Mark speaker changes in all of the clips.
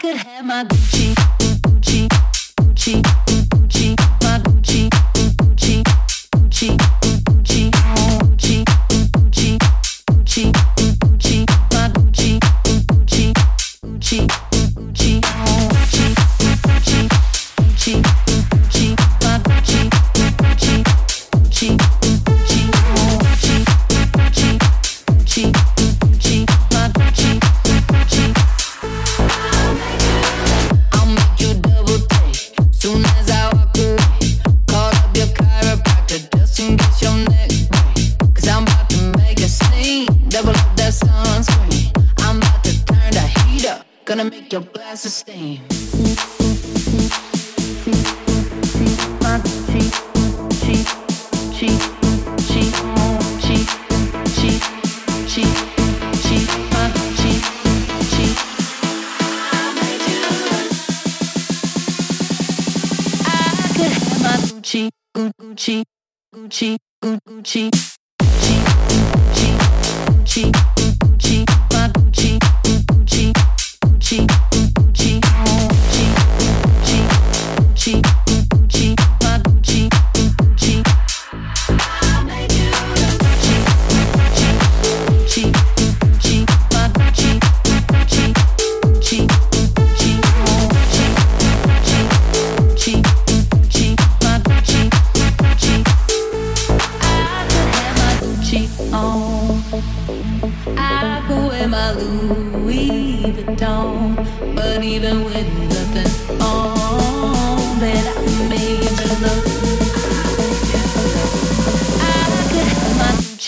Speaker 1: could have my Gucci, Gucci, Gucci.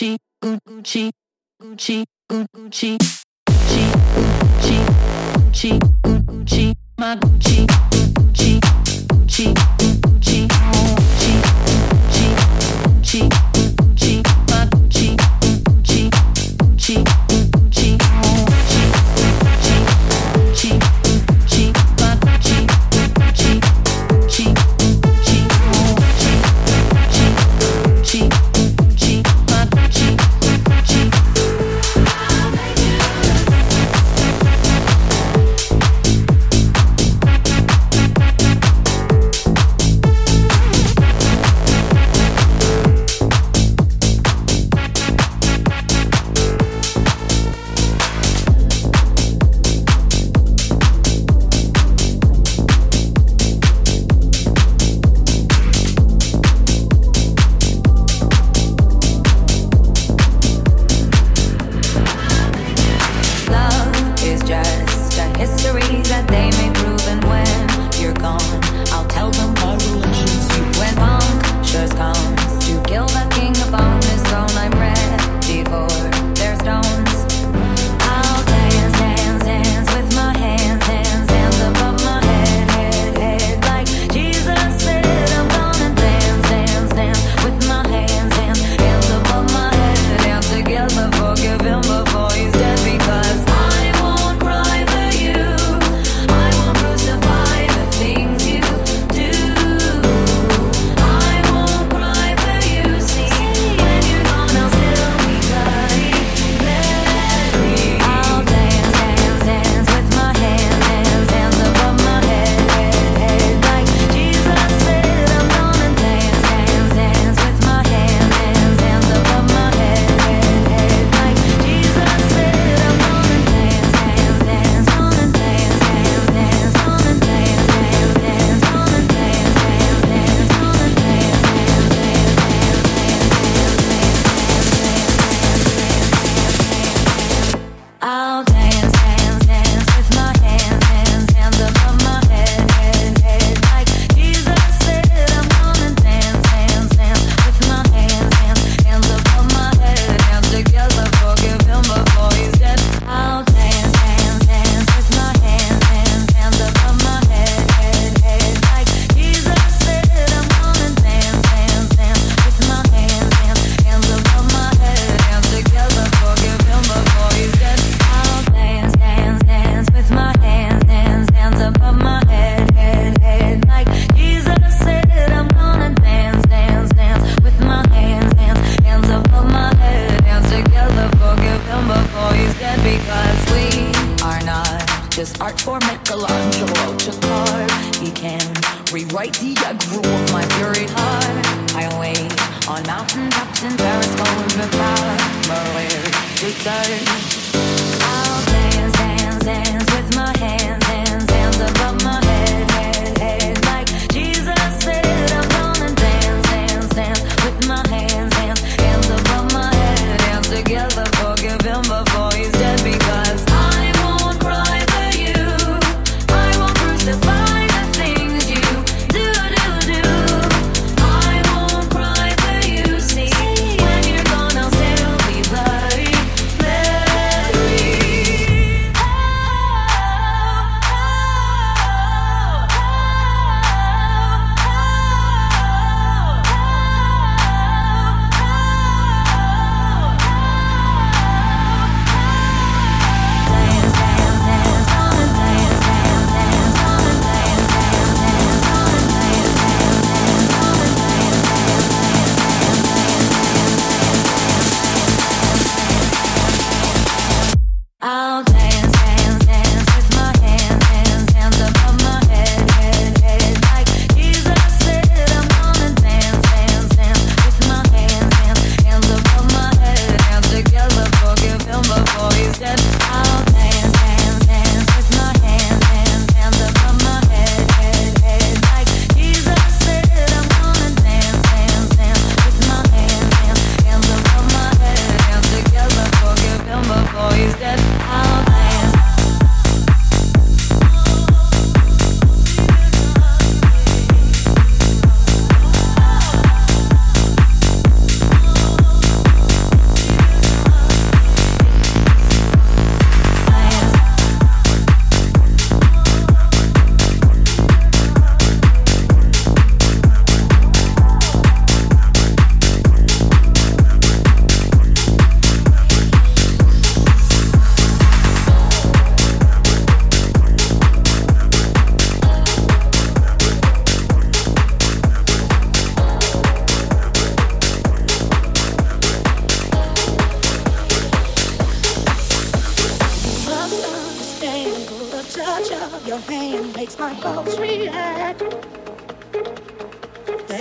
Speaker 1: Gucci, Gucci, Gucci, Gucci, Gucci, Gucci, Gucci, Gucci, my Gucci, Gucci, Gucci,
Speaker 2: Gucci, Gucci, Gucci, Gucci.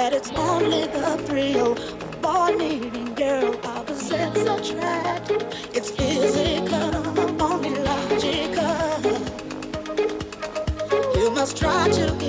Speaker 2: that it's only the thrill of born needing girl opposites attract. It's physical, only logical. You must try to.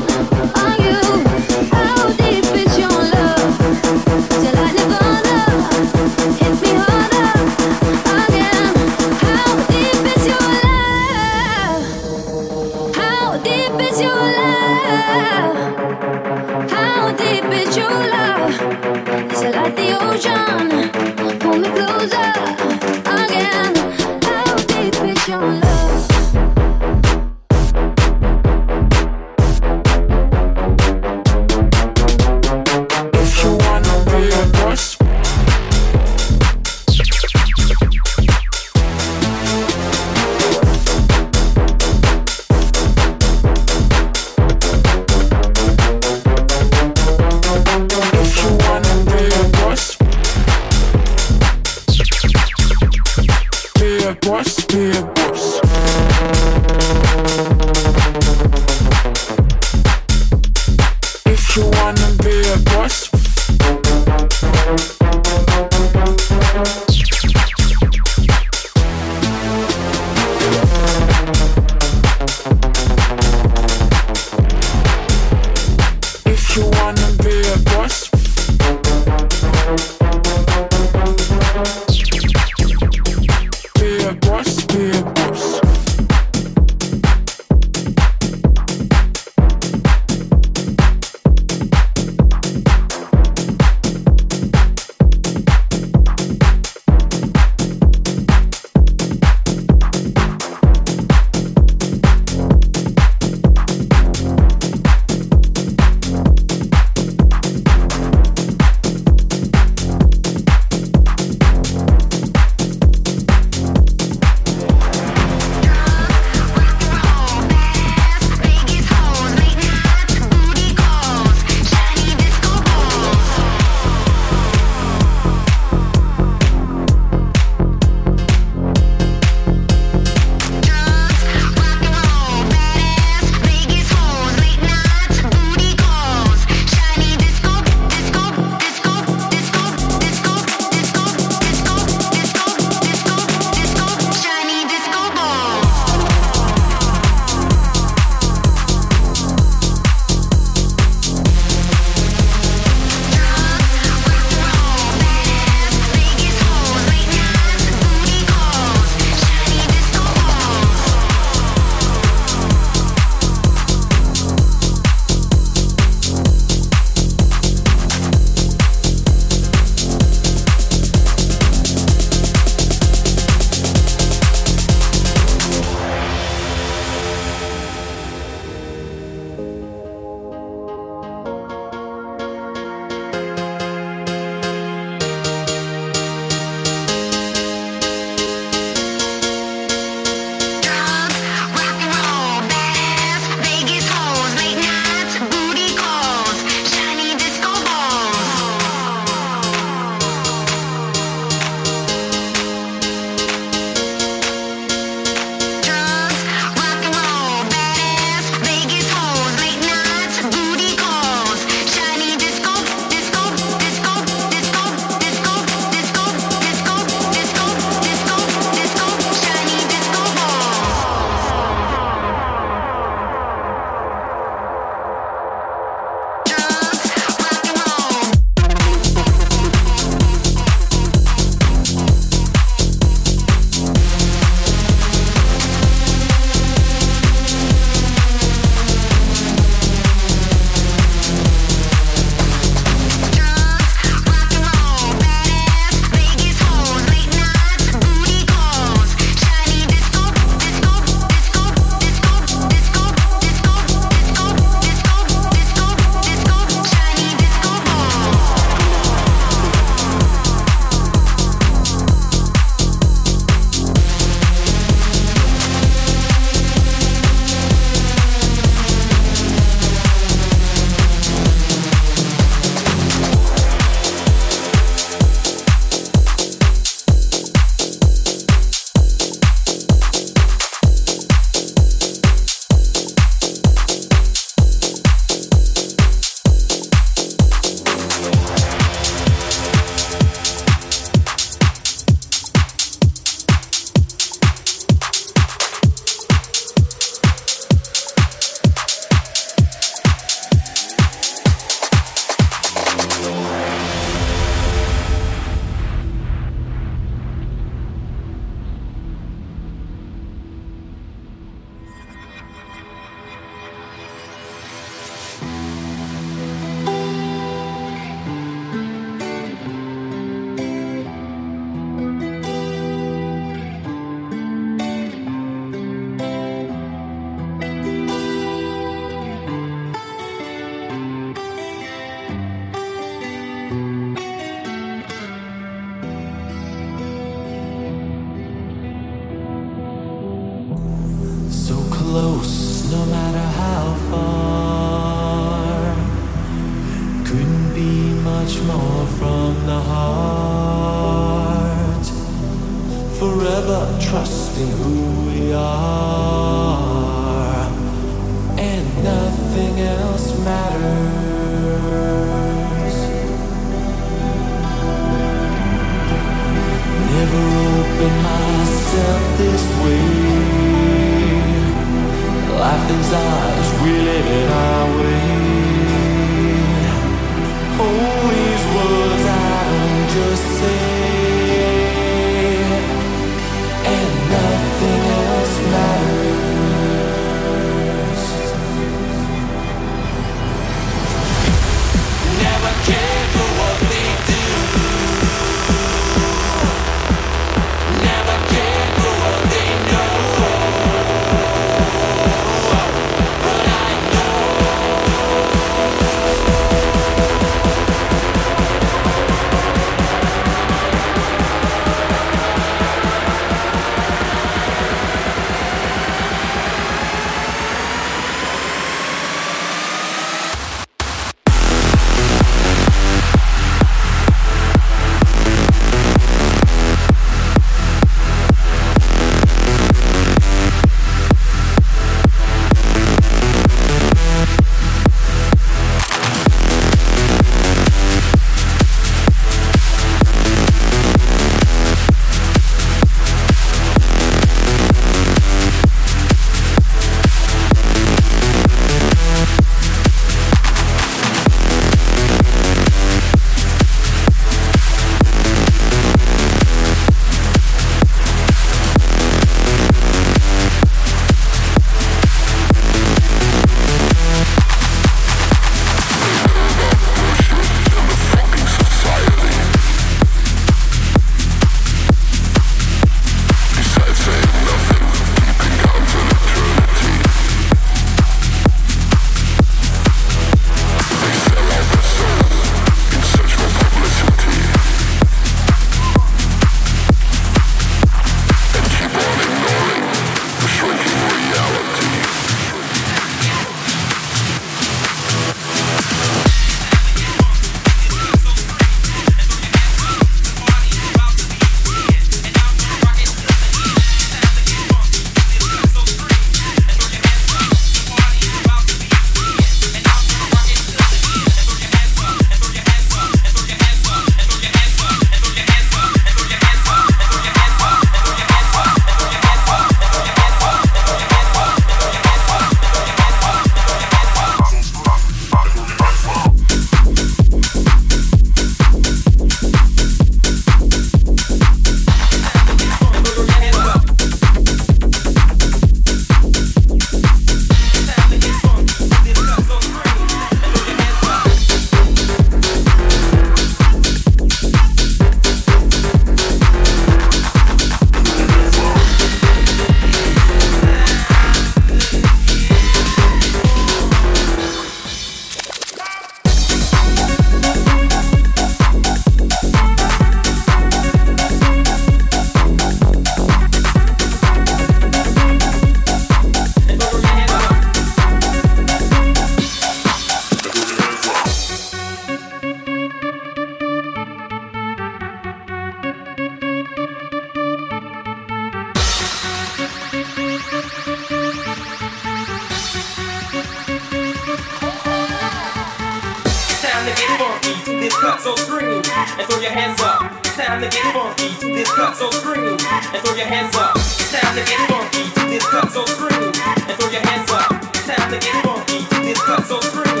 Speaker 2: and
Speaker 3: throw your hands up. It's time to get funky. This cut so screwed. and throw your hands up. It's time to get funky. This cut so
Speaker 4: screwed.